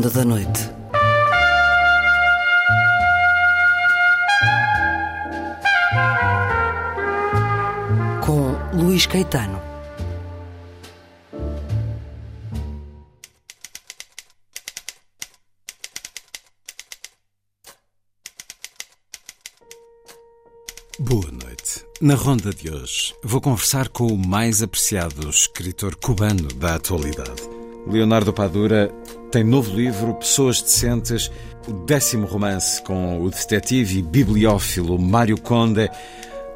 Ronda da Noite. Com Luís Caetano. Boa noite. Na ronda de hoje, vou conversar com o mais apreciado escritor cubano da atualidade. Leonardo Padura tem novo livro, Pessoas Decentes, o décimo romance com o detetive e bibliófilo Mário Conde,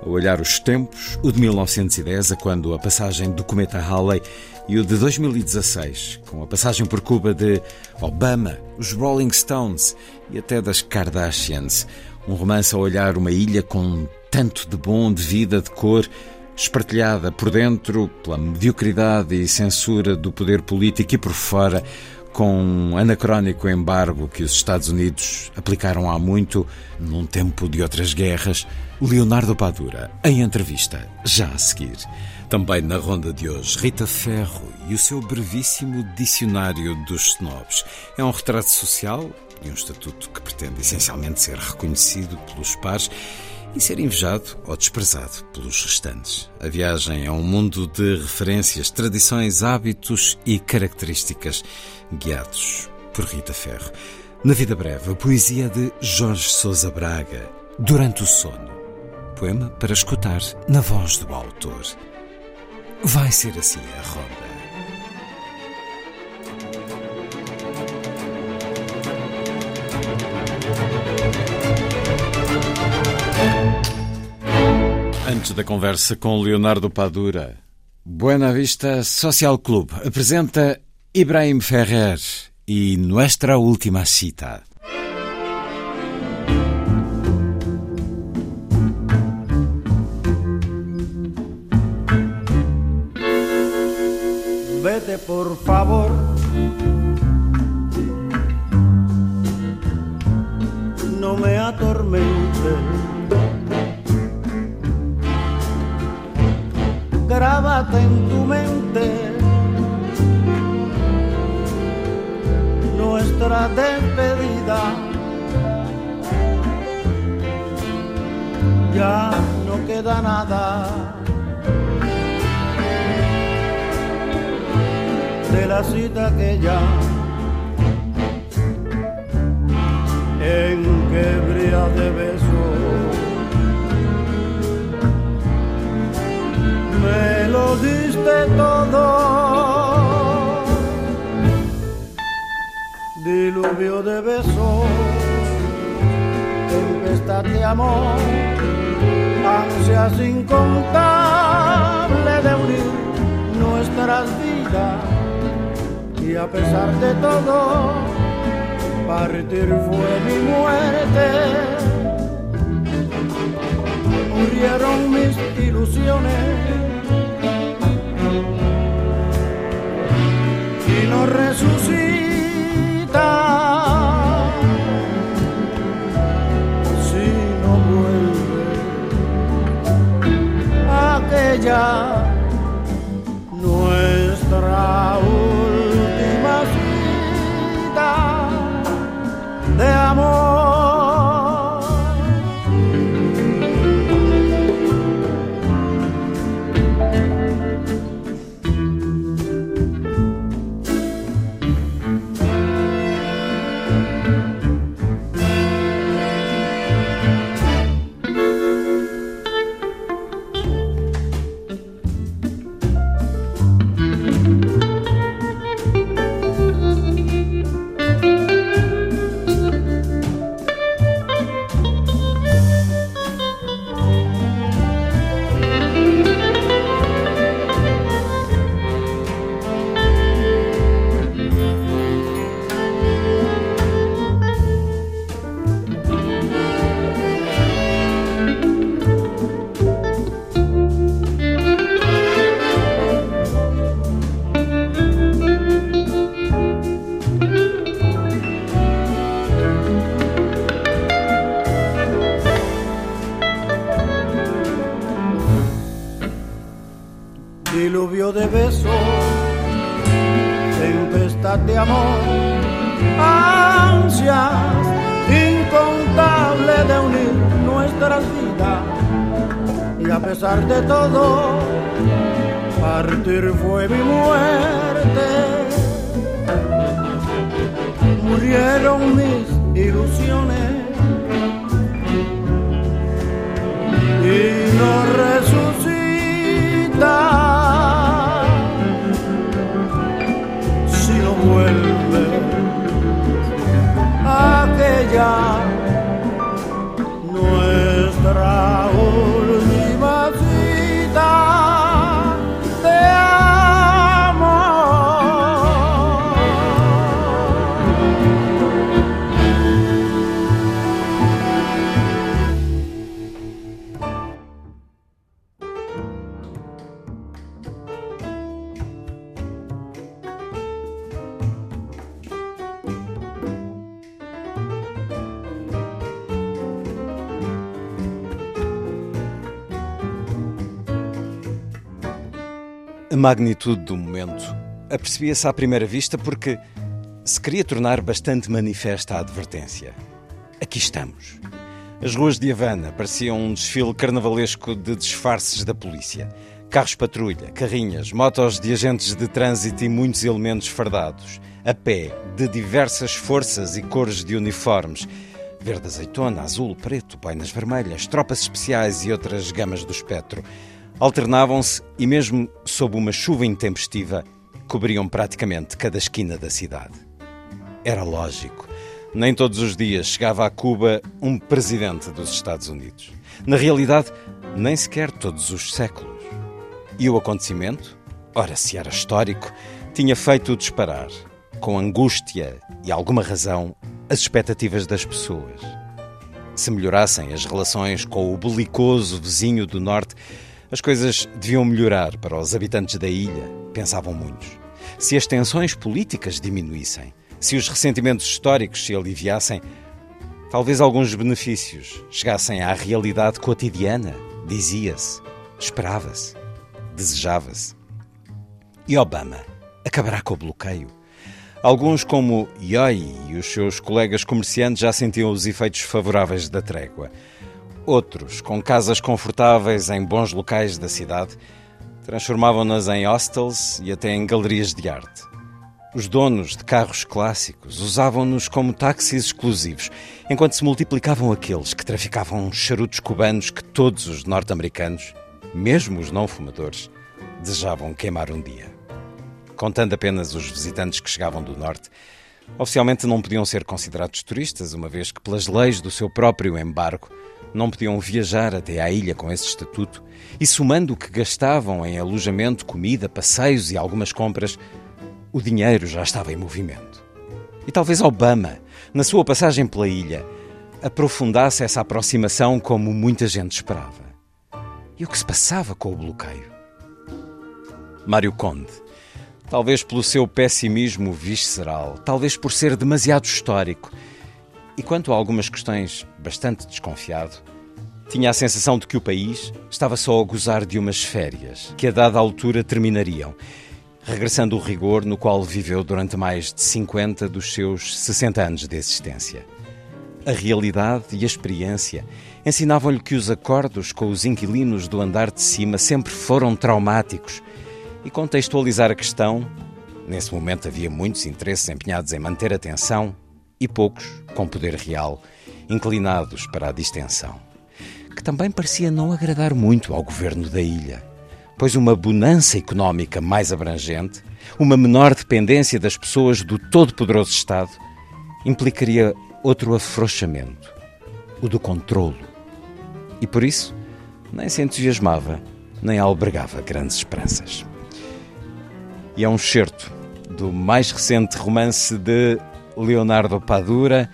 a olhar os tempos, o de 1910, a quando a passagem do cometa Halley, e o de 2016, com a passagem por Cuba de Obama, os Rolling Stones e até das Kardashians. Um romance a olhar uma ilha com tanto de bom, de vida, de cor, espartilhada por dentro pela mediocridade e censura do poder político e por fora com um anacrónico embargo que os Estados Unidos aplicaram há muito, num tempo de outras guerras. Leonardo Padura, em entrevista, já a seguir. Também na ronda de hoje, Rita Ferro e o seu brevíssimo Dicionário dos Snobs. É um retrato social e um estatuto que pretende essencialmente ser reconhecido pelos pares e ser invejado ou desprezado pelos restantes. A viagem é um mundo de referências, tradições, hábitos e características guiados por Rita Ferro. Na Vida Breve, a poesia de Jorge Sousa Braga, Durante o Sono. Poema para escutar na voz do autor. Vai ser assim a ronda. Antes da conversa com Leonardo Padura, Buena Vista Social Club apresenta Ibrahim Ferrer e Nuestra Última Cita. Vete por favor. No me atormentes. Grábate en tu mente nuestra despedida. Ya no queda nada. de la cita aquella en que brilla de beso me lo diste todo. Diluvio de besos tempestad de amor ansias incontables de unir nuestras vidas. Y a pesar de todo, partir fue mi muerte. Murieron mis ilusiones y no resucita. Si no vuelve aquella de besos, tempestad de amor, ansias incontables de unir nuestras vidas. Y a pesar de todo, partir fue mi muerte. Murieron mis ilusiones magnitude do momento apercebia-se à primeira vista porque se queria tornar bastante manifesta a advertência. Aqui estamos. As ruas de Havana pareciam um desfile carnavalesco de disfarces da polícia. Carros patrulha, carrinhas, motos de agentes de trânsito e muitos elementos fardados. A pé, de diversas forças e cores de uniformes. Verde azeitona, azul, preto, boinas vermelhas, tropas especiais e outras gamas do espectro alternavam-se e, mesmo sob uma chuva intempestiva, cobriam praticamente cada esquina da cidade. Era lógico. Nem todos os dias chegava a Cuba um presidente dos Estados Unidos. Na realidade, nem sequer todos os séculos. E o acontecimento, ora se era histórico, tinha feito disparar, com angústia e alguma razão, as expectativas das pessoas. Se melhorassem as relações com o belicoso vizinho do Norte, as coisas deviam melhorar para os habitantes da ilha, pensavam muitos. Se as tensões políticas diminuíssem, se os ressentimentos históricos se aliviassem, talvez alguns benefícios chegassem à realidade cotidiana, dizia-se, esperava-se, desejava-se. E Obama acabará com o bloqueio. Alguns, como Yoi e os seus colegas comerciantes, já sentiam os efeitos favoráveis da trégua. Outros, com casas confortáveis em bons locais da cidade, transformavam-nas em hostels e até em galerias de arte. Os donos de carros clássicos usavam-nos como táxis exclusivos, enquanto se multiplicavam aqueles que traficavam charutos cubanos que todos os norte-americanos, mesmo os não fumadores, desejavam queimar um dia. Contando apenas os visitantes que chegavam do norte, oficialmente não podiam ser considerados turistas, uma vez que, pelas leis do seu próprio embargo, não podiam viajar até à ilha com esse estatuto, e somando o que gastavam em alojamento, comida, passeios e algumas compras, o dinheiro já estava em movimento. E talvez Obama, na sua passagem pela ilha, aprofundasse essa aproximação como muita gente esperava. E o que se passava com o bloqueio? Mário Conde, talvez pelo seu pessimismo visceral, talvez por ser demasiado histórico, e quanto a algumas questões, bastante desconfiado, tinha a sensação de que o país estava só a gozar de umas férias, que a dada altura terminariam, regressando o rigor no qual viveu durante mais de 50 dos seus 60 anos de existência. A realidade e a experiência ensinavam-lhe que os acordos com os inquilinos do andar de cima sempre foram traumáticos e contextualizar a questão. Nesse momento havia muitos interesses empenhados em manter a tensão e poucos, com poder real, inclinados para a distensão, que também parecia não agradar muito ao governo da ilha, pois uma bonança económica mais abrangente, uma menor dependência das pessoas do todo-poderoso Estado, implicaria outro afrouxamento, o do controlo. E por isso, nem se entusiasmava, nem albergava grandes esperanças. E é um excerto do mais recente romance de Leonardo Padura,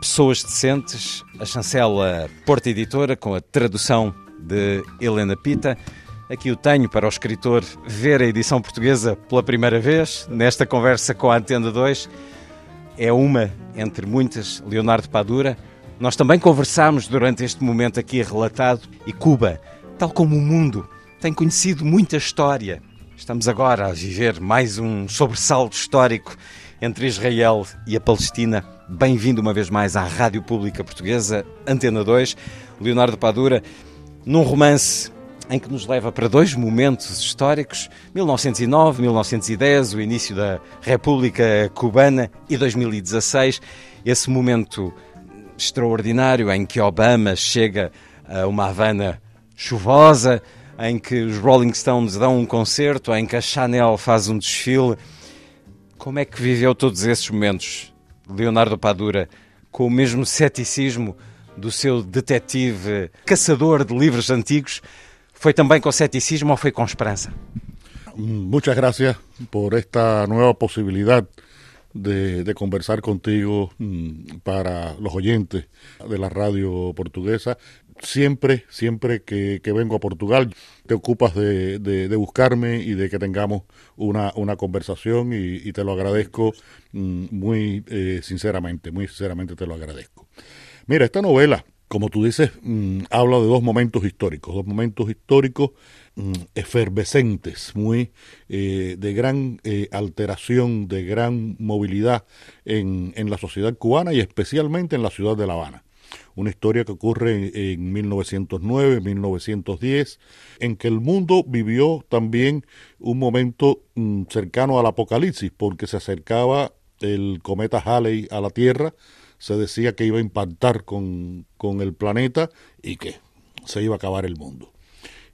Pessoas Decentes, a chancela Porta Editora, com a tradução de Helena Pita. Aqui o tenho para o escritor ver a edição portuguesa pela primeira vez, nesta conversa com a Antena 2. É uma entre muitas, Leonardo Padura. Nós também conversámos durante este momento aqui relatado e Cuba, tal como o mundo, tem conhecido muita história. Estamos agora a viver mais um sobressalto histórico entre Israel e a Palestina. Bem-vindo uma vez mais à Rádio Pública Portuguesa, Antena 2. Leonardo Padura, num romance em que nos leva para dois momentos históricos: 1909, 1910, o início da República Cubana, e 2016, esse momento extraordinário em que Obama chega a uma Havana chuvosa, em que os Rolling Stones dão um concerto, em que a Chanel faz um desfile. Como é que viveu todos esses momentos, Leonardo Padura, com o mesmo ceticismo do seu detetive caçador de livros antigos? Foi também com ceticismo ou foi com esperança? Muchas gracias por esta nueva posibilidad de, de, conversar contigo mm, para los oyentes de la radio portuguesa. Siempre, siempre que, vengo a Portugal, te ocupas de, buscarme y de que tengamos una, conversación y, te lo agradezco mm, muy eh, sinceramente, muy sinceramente te lo agradezco. Mira, esta novela, como tú dices, mm, habla de dos momentos históricos, dos momentos históricos Mm, efervescentes, muy eh, de gran eh, alteración, de gran movilidad en, en, la sociedad cubana y especialmente en la ciudad de La Habana. Una historia que ocurre en, en 1909, 1910, en que el mundo vivió también un momento mm, cercano al apocalipsis, porque se acercaba el cometa Halley a la Tierra, se decía que iba a impactar con, con el planeta y que se iba a acabar el mundo.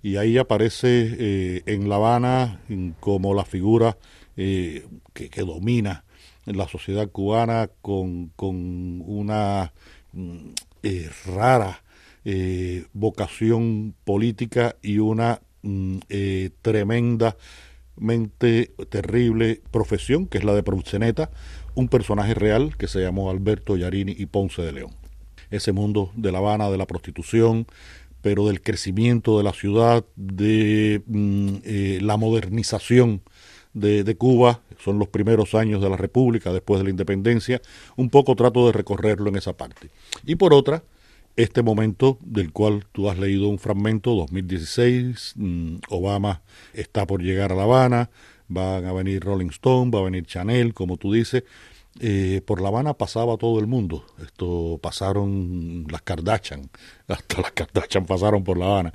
Y ahí aparece eh, en La Habana como la figura eh, que, que, domina la sociedad cubana con, con una mm, eh, rara eh, vocación política y una mm, eh, tremendamente terrible profesión que es la de proxeneta, un personaje real que se llamó Alberto Yarini y Ponce de León. Ese mundo de La Habana, de la prostitución, pero del crecimiento de la ciudad, de mm, eh, la modernización de, Cuba, son los primeros años de la República, después de la independencia, un poco trato de recorrerlo en esa parte. Y por otra, este momento del cual tú has leído un fragmento, 2016, mmm, Obama está por llegar a La Habana, van a venir Rolling Stone, va a venir Chanel, como tú dices, eh, por La Habana pasaba todo el mundo. Esto pasaron las Kardashian, hasta las Kardashian pasaron por La Habana.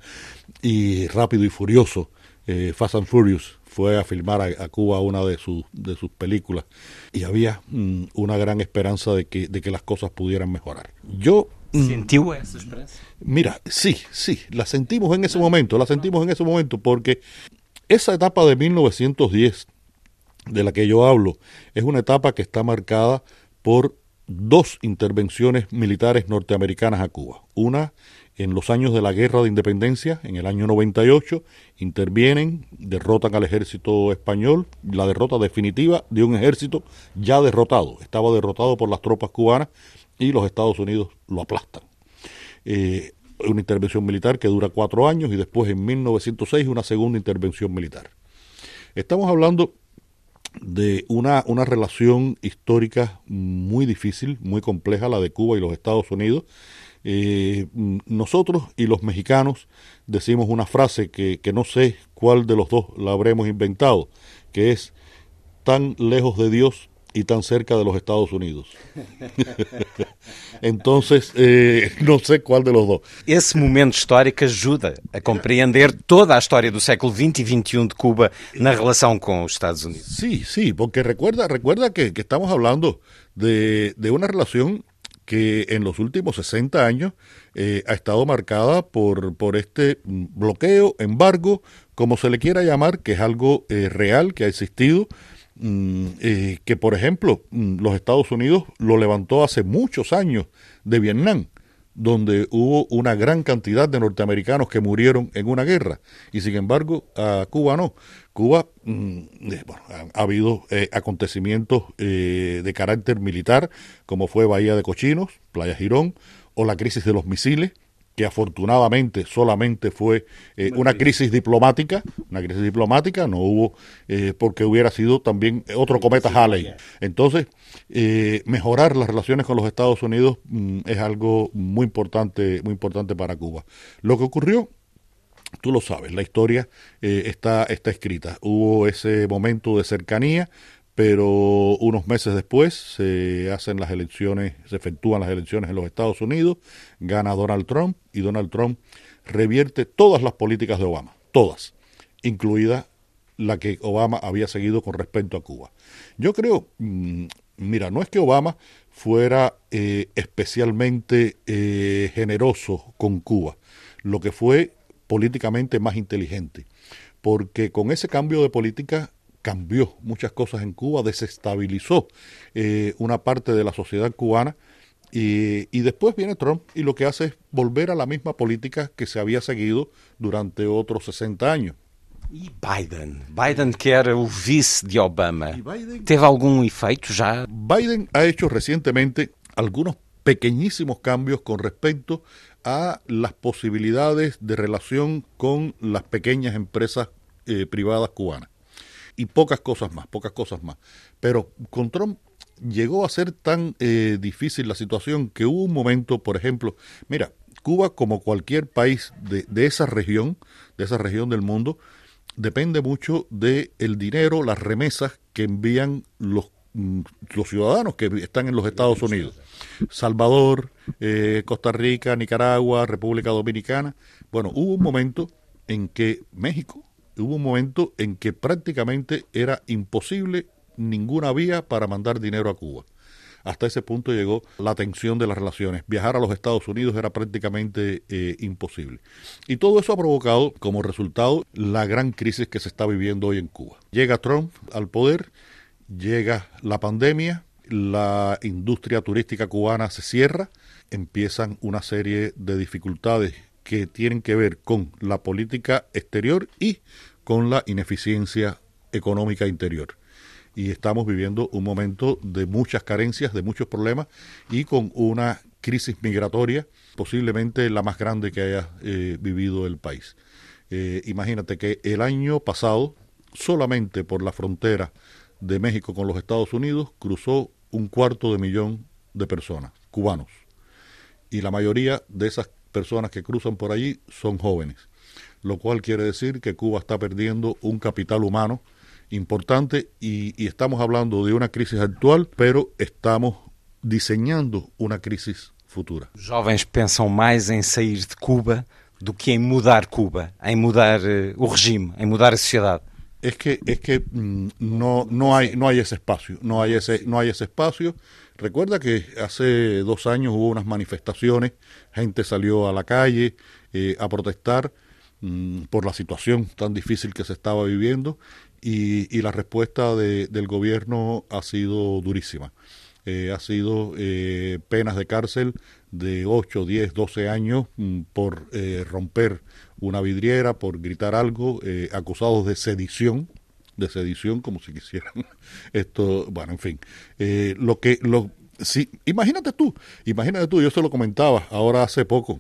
Y Rápido y Furioso, eh, Fast and Furious, fue a filmar a, a, Cuba una de sus, de sus películas. Y había mm, una gran esperanza de que, de que las cosas pudieran mejorar. Yo mm, ¿Sentiu esa esperanza? Mira, sí, sí, la sentimos en ese momento, la sentimos en ese momento porque esa etapa de 1910 de la que yo hablo es una etapa que está marcada por dos intervenciones militares norteamericanas a Cuba. Una en los años de la Guerra de Independencia, en el año 98, intervienen, derrotan al ejército español, la derrota definitiva de un ejército ya derrotado. Estaba derrotado por las tropas cubanas y los Estados Unidos lo aplastan. Eh, una intervención militar que dura cuatro años y después en 1906 una segunda intervención militar. Estamos hablando de una, una relación histórica muy difícil, muy compleja, la de Cuba y los Estados Unidos. Eh, nosotros y los mexicanos decimos una frase que, que no sé cuál de los dos la habremos inventado, que es tan lejos de Dios y tan cerca de los Estados Unidos. Entonces, eh, não sei qual de los dos. Esse momento histórico ajuda a compreender toda a história do século XX e XXI de Cuba na relação com os Estados Unidos. Sí, sí, porque recuerda, recuerda que, que estamos hablando de, de una relación que en los últimos 60 años eh, ha estado marcada por, por este bloqueo, embargo, como se le quiera llamar, que es algo eh, real, que ha existido, eh, que por ejemplo mm, los Estados Unidos lo levantó hace muchos años de Vietnam, donde hubo una gran cantidad de norteamericanos que murieron en una guerra, y sin embargo a Cuba no. Cuba, mm, eh, bueno, ha, ha, habido eh, acontecimientos de carácter militar, como fue Bahía de Cochinos, Playa Girón, o la crisis de los misiles, que afortunadamente solamente fue eh, una crisis diplomática, una crisis diplomática, no hubo, eh, porque hubiera sido también otro cometa Halley. Entonces, eh, mejorar las relaciones con los Estados Unidos mm, es algo muy importante, muy importante para Cuba. Lo que ocurrió Tú lo sabes, la historia eh, está, está escrita. Hubo ese momento de cercanía, pero unos meses después se hacen las elecciones, se efectúan las elecciones en los Estados Unidos, gana Donald Trump y Donald Trump revierte todas las políticas de Obama, todas, incluida la que Obama había seguido con respecto a Cuba. Yo creo, mm, mira, no es que Obama fuera eh, especialmente eh, generoso con Cuba, lo que fue políticamente más inteligente, porque con ese cambio de política cambió muchas cosas en Cuba, desestabilizó eh, una parte de la sociedad cubana y, y, después viene Trump y lo que hace es volver a la misma política que se había seguido durante otros 60 años. E Biden? Biden, que era o vice de Obama, Biden, ¿teve algún efecto ya? Biden ha hecho recientemente algunos pequeñísimos cambios con respecto a las posibilidades de relación con las pequeñas empresas eh, privadas cubanas y pocas cosas más, pocas cosas más. Pero con Trump llegó a ser tan eh, difícil la situación que hubo un momento, por ejemplo, mira, Cuba como cualquier país de, de esa región, de esa región del mundo, depende mucho del el dinero, las remesas que envían los, mm, los ciudadanos que están en los Estados Unidos. Salvador, eh, Costa Rica, Nicaragua, República Dominicana. Bueno, hubo un momento en que México hubo un momento en que prácticamente era imposible ninguna vía para mandar dinero a Cuba. Hasta ese punto llegó la tensión de las relaciones. Viajar a los Estados Unidos era prácticamente eh, imposible. Y todo eso ha provocado como resultado la gran crisis que se está viviendo hoy en Cuba. Llega Trump al poder, llega la pandemia, la industria turística cubana se cierra, empiezan una serie de dificultades que tienen que ver con la política exterior y con la ineficiencia económica interior. Y estamos viviendo un momento de muchas carencias, de muchos problemas y con una crisis migratoria posiblemente la más grande que haya eh, vivido el país. Eh, imagínate que el año pasado, solamente por la frontera de México con los Estados Unidos, cruzó un cuarto de millón de personas, cubanos. Y la mayoría de esas personas que cruzan por allí son jóvenes, lo cual quiere decir que Cuba está perdiendo un capital humano importante y, y estamos hablando de una crisis actual, pero estamos diseñando una crisis futura. Jovens pensam mais em sair de Cuba do que em mudar Cuba, em mudar uh, o regime, em mudar a sociedade. Es que, es que mm, no, no, hay, no hay ese espacio, no hay ese, no hay ese espacio. Recuerda que hace dos años hubo unas manifestaciones, gente salió a la calle eh, a protestar mm, por la situación tan difícil que se estaba viviendo y, la respuesta de, del gobierno ha sido durísima. Eh, ha sido eh, penas de cárcel de 8, 10, 12 años mm, por romper una vidriera, por gritar algo, acusados de sedición, de sedición, como si quisieran esto, bueno, en fin, eh, lo que, lo, sí, imagínate tú, imagínate tú, yo se lo comentaba ahora hace poco,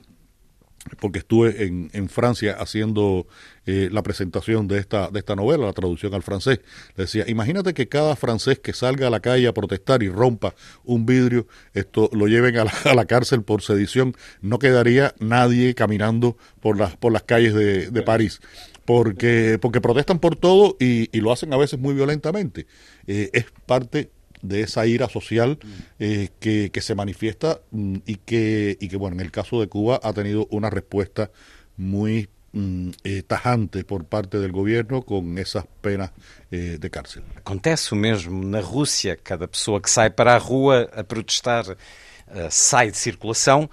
porque estuve en, en Francia haciendo eh, la presentación de esta, de esta novela, la traducción al francés. Le decía, imagínate que cada francés que salga a la calle a protestar y rompa un vidrio, esto lo lleven a la, a la cárcel por sedición, no quedaría nadie caminando por las, por las calles de, de París. Porque, porque protestan por todo y, y lo hacen a veces muy violentamente. Eh, es parte de esa ira social eh, que, que, se manifiesta mm, y, que, y que, bueno, en el caso de Cuba ha tenido una respuesta muy mm, eh, tajante por parte del governo com essas penas eh, de cárcel. Acontece o mesmo na Rússia. Cada pessoa que sai para a rua a protestar uh, sai de circulação.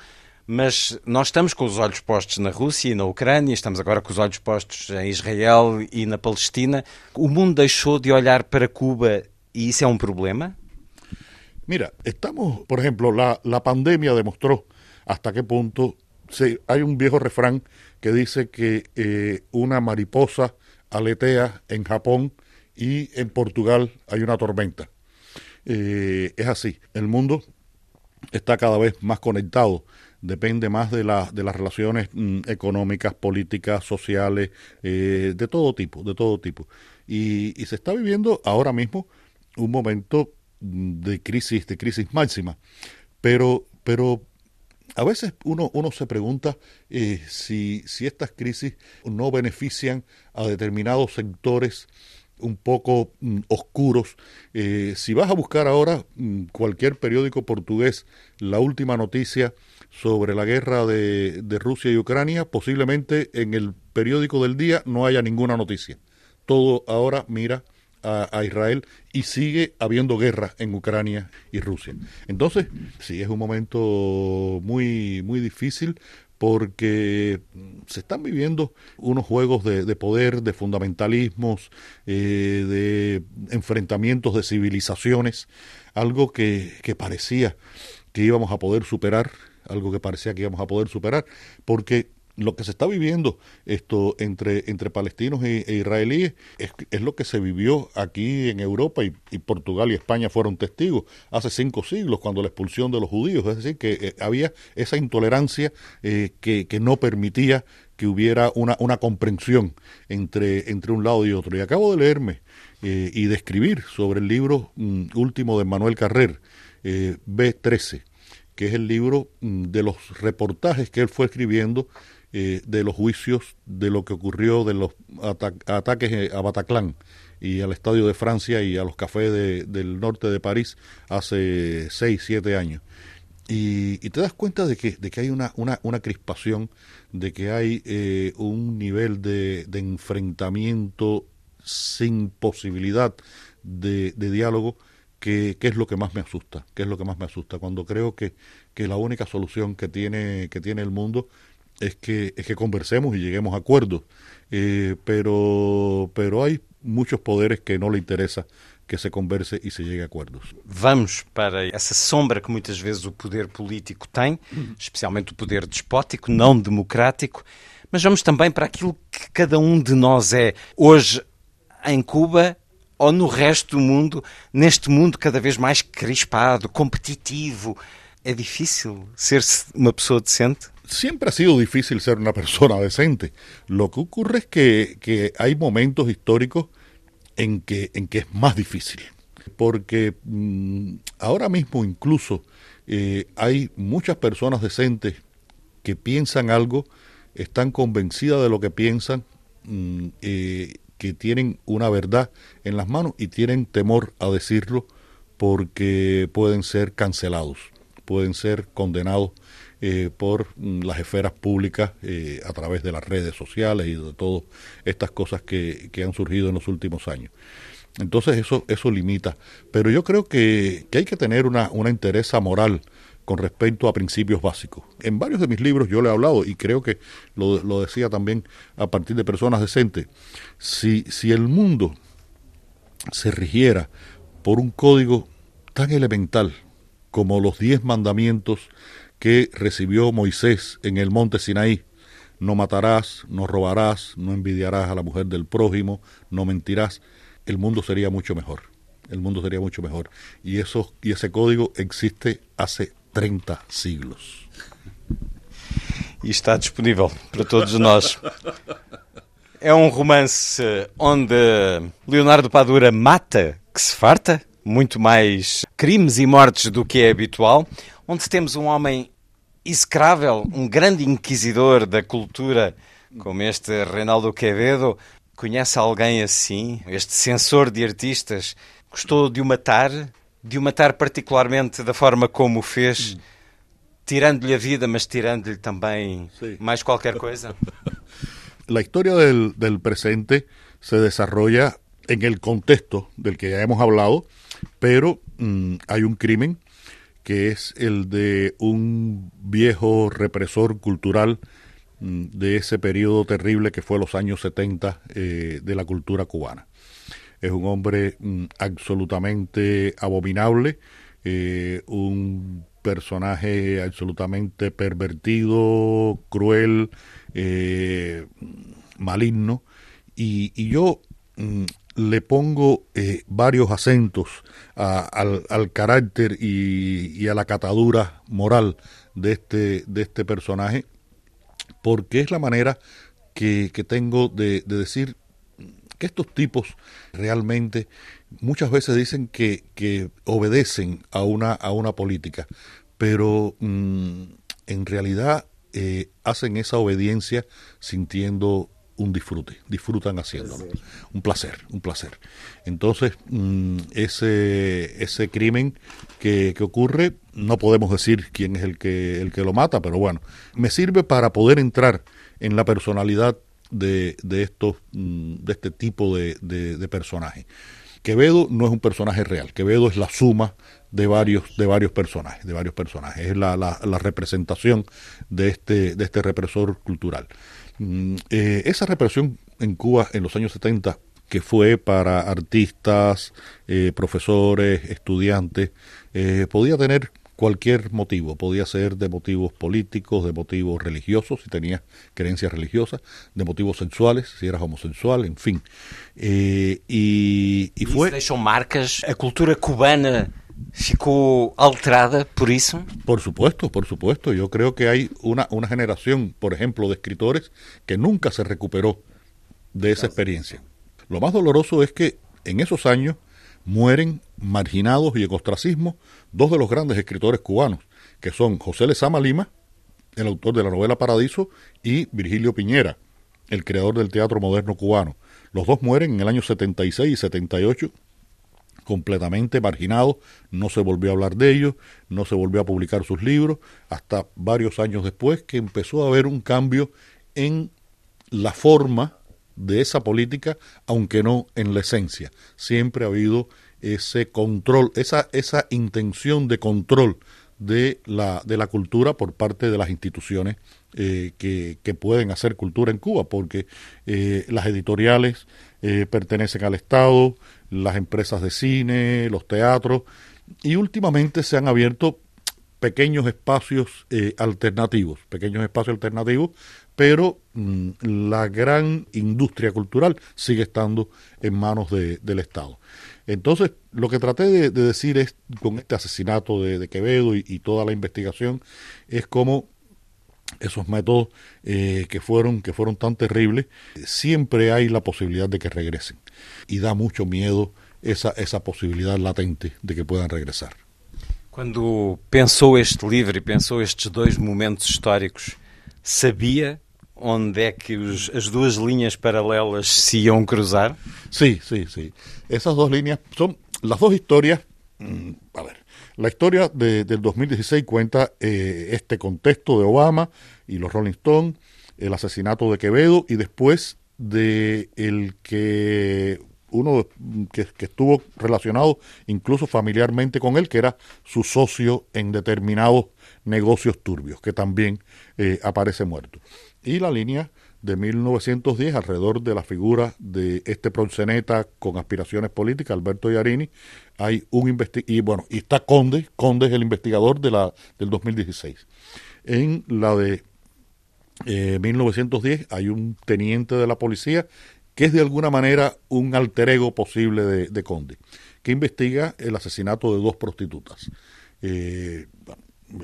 Mas nós estamos com os olhos postos na Rússia e na Ucrânia, estamos agora com os olhos postos em Israel e na Palestina. O mundo deixou de olhar para Cuba ¿Y ese es un problema? Mira, estamos, por ejemplo, la, la pandemia demostró hasta qué punto se, un viejo refrán que dice que eh, mariposa aletea en Japón y en Portugal hay una tormenta. Eh, así, el mundo está cada vez más conectado, depende más de, la, de las relaciones mm, económicas, políticas, sociales, eh, de todo tipo, de todo tipo. Y, y se está viviendo ahora mismo un momento de crisis, de crisis máxima. Pero, pero a veces uno, uno se pregunta eh, si, si estas crisis no benefician a determinados sectores un poco mm, oscuros. si vas a buscar ahora mm, cualquier periódico portugués, la última noticia sobre la guerra de, Rusia y Ucrania, posiblemente en el periódico del día no haya ninguna noticia. Todo ahora mira a, Israel y sigue habiendo guerra en Ucrania y Rusia. Entonces, sí, es un momento muy, muy difícil porque se están viviendo unos juegos de, poder, de fundamentalismos, eh, de enfrentamientos de civilizaciones, algo que, que parecía que íbamos a poder superar, algo que parecía que íbamos a poder superar, porque lo que se está viviendo esto entre, entre palestinos e, israelíes es, es, lo que se vivió aquí en Europa y, Portugal y España fueron testigos hace cinco siglos cuando la expulsión de los judíos, es decir, que eh, había esa intolerancia eh, que, que, no permitía que hubiera una, una comprensión entre, entre un lado y otro. Y acabo de leerme eh, y de escribir sobre el libro mm, último de Manuel Carrer, B13 que es el libro mm, de los reportajes que él fue escribiendo eh, de los juicios de lo que ocurrió de los ataques eh, a Bataclan y al Estadio de Francia y a los cafés del norte de París hace seis, siete años. Y, te das cuenta de que, de que hay una, una, crispación, de que hay eh, un nivel de, de, enfrentamiento sin posibilidad de, de diálogo, que, que, es lo que más me asusta, que es lo que más me asusta, cuando creo que, que la única solución que tiene, que tiene el mundo es que, es que conversemos y lleguemos a acuerdos. Eh, pero, pero hay muchos poderes que no le interesa que se converse e se llegue a acordos. Vamos para essa sombra que muitas vezes o poder político tem, especialmente o poder despótico, não democrático, mas vamos também para aquilo que cada um de nós é hoje em Cuba ou no resto do mundo, neste mundo cada vez mais crispado, competitivo. É difícil ser-se uma pessoa decente? Siempre ha sido difícil ser una persona decente. Lo que ocurre es que, que hay momentos históricos en que, en que es más difícil. Porque mm, ahora mismo incluso eh, hay muchas personas decentes que piensan algo, están convencidas de lo que piensan, mm, eh, que tienen una verdad en las manos y tienen temor a decirlo porque pueden ser cancelados, pueden ser condenados eh, por mm, las esferas públicas eh, a través de las redes sociales y de todas estas cosas que, que, han surgido en los últimos años. Entonces eso, eso limita. Pero yo creo que, que hay que tener una, una interés moral con respecto a principios básicos. En varios de mis libros yo le he hablado y creo que lo, lo decía también a partir de personas decentes. Si, si el mundo se rigiera por un código tan elemental como los diez mandamientos que recibió Moisés en el monte Sinaí. No matarás, no robarás, no envidiarás a la mujer del prójimo, no mentirás. El mundo sería mucho mejor. El mundo sería mucho mejor. Y, eso, y ese código existe hace 30 siglos. E está disponível para todos nós. É um romance onde Leonardo Padura mata que se farta, muito mais crimes e mortes do que é habitual, onde temos um homem execrável, um grande inquisidor da cultura, como este Reinaldo Quevedo, conhece alguém assim, este censor de artistas, gostou de o matar, de o matar particularmente da forma como o fez, tirando-lhe a vida, mas tirando-lhe também sí. mais qualquer coisa? La historia del, del presente se desarrolla en el contexto del que ya hemos hablado, pero mmm, hay un crimen que es el de un viejo represor cultural mm, de ese periodo terrible que fue los años 70 eh, de la cultura cubana. Es un hombre mm, absolutamente abominable, eh, un personaje absolutamente pervertido, cruel, eh, maligno, y, yo mm, le pongo eh, varios acentos a, al, al, carácter y, a la catadura moral de este, de este personaje, porque es la manera que, que tengo de, de, decir que estos tipos realmente muchas veces dicen que, que obedecen a una, a una política, pero mmm, en realidad eh, hacen esa obediencia sintiendo un disfrute, disfrutan haciéndolo. Un placer, un placer. Entonces, mm, ese, ese crimen que, que, ocurre, no podemos decir quién es el que, el que lo mata, pero bueno, me sirve para poder entrar en la personalidad de, de, estos, mm, de este tipo de, de, de personajes. Quevedo no es un personaje real, Quevedo es la suma de varios, de varios personajes, de varios personajes, es la, la, la representación de este, de este represor cultural. Mm, eh, esa represión en Cuba en los años 70, que fue para artistas, eh, profesores, estudiantes, eh, podía tener cualquier motivo, podía ser de motivos políticos, de motivos religiosos, si tenías creencias religiosas, de motivos sexuales, si eras homosexual, en fin. Eh, y, y fue... marcas? A cultura cubana ficou alterada por eso? Por supuesto, por supuesto. Yo creo que hay una, una generación, por ejemplo, de escritores que nunca se recuperó de esa experiencia. Lo más doloroso es que en esos años mueren marginados y en ostracismo dos de los grandes escritores cubanos, que son José Lezama Lima, el autor de la novela Paradiso, y Virgilio Piñera, el creador del teatro moderno cubano. Los dos mueren en el año 76 y 78 completamente marginados, no se volvió a hablar de ellos, no se volvió a publicar sus libros, hasta varios años después que empezó a haber un cambio en la forma de esa política, aunque no en la esencia. Siempre ha habido ese control, esa, esa intención de control de la, de la cultura por parte de las instituciones eh, que, que, pueden hacer cultura en Cuba, porque eh, las editoriales eh, pertenecen al Estado, las empresas de cine, los teatros, y últimamente se han abierto pequeños espacios eh, alternativos, pequeños espacios alternativos, pero mmm, la gran industria cultural sigue estando en manos de, del Estado. Entonces, lo que traté de, de, decir es, con este asesinato de, de Quevedo y, y, toda la investigación, es cómo esos métodos eh, que fueron que fueron tan terribles siempre hay la posibilidad de que regresen. Y da mucho miedo esa esa posibilidad latente de que puedan regresar. Quando pensou este livro e pensou estes dois momentos históricos sabia onde é que os, as duas linhas paralelas se iam cruzar? Sí sí sí. Esas dos líneas son las dos historias mmm, a ver La historia de, del 2016 cuenta eh, este contexto de Obama y los Rolling Stones, el asesinato de Quevedo y después de el que uno que, estuvo relacionado incluso familiarmente con él, que era su socio en determinados negocios turbios, que también eh, aparece muerto. Y la línea de 1910 alrededor de la figura de este proxeneta con aspiraciones políticas, Alberto Iarini, hay un investigador, y bueno, y está Conde, Conde es el investigador de la, del 2016. En la de eh, 1910 hay un teniente de la policía que es de alguna manera un alter ego posible de, de Conde, que investiga el asesinato de dos prostitutas. Eh,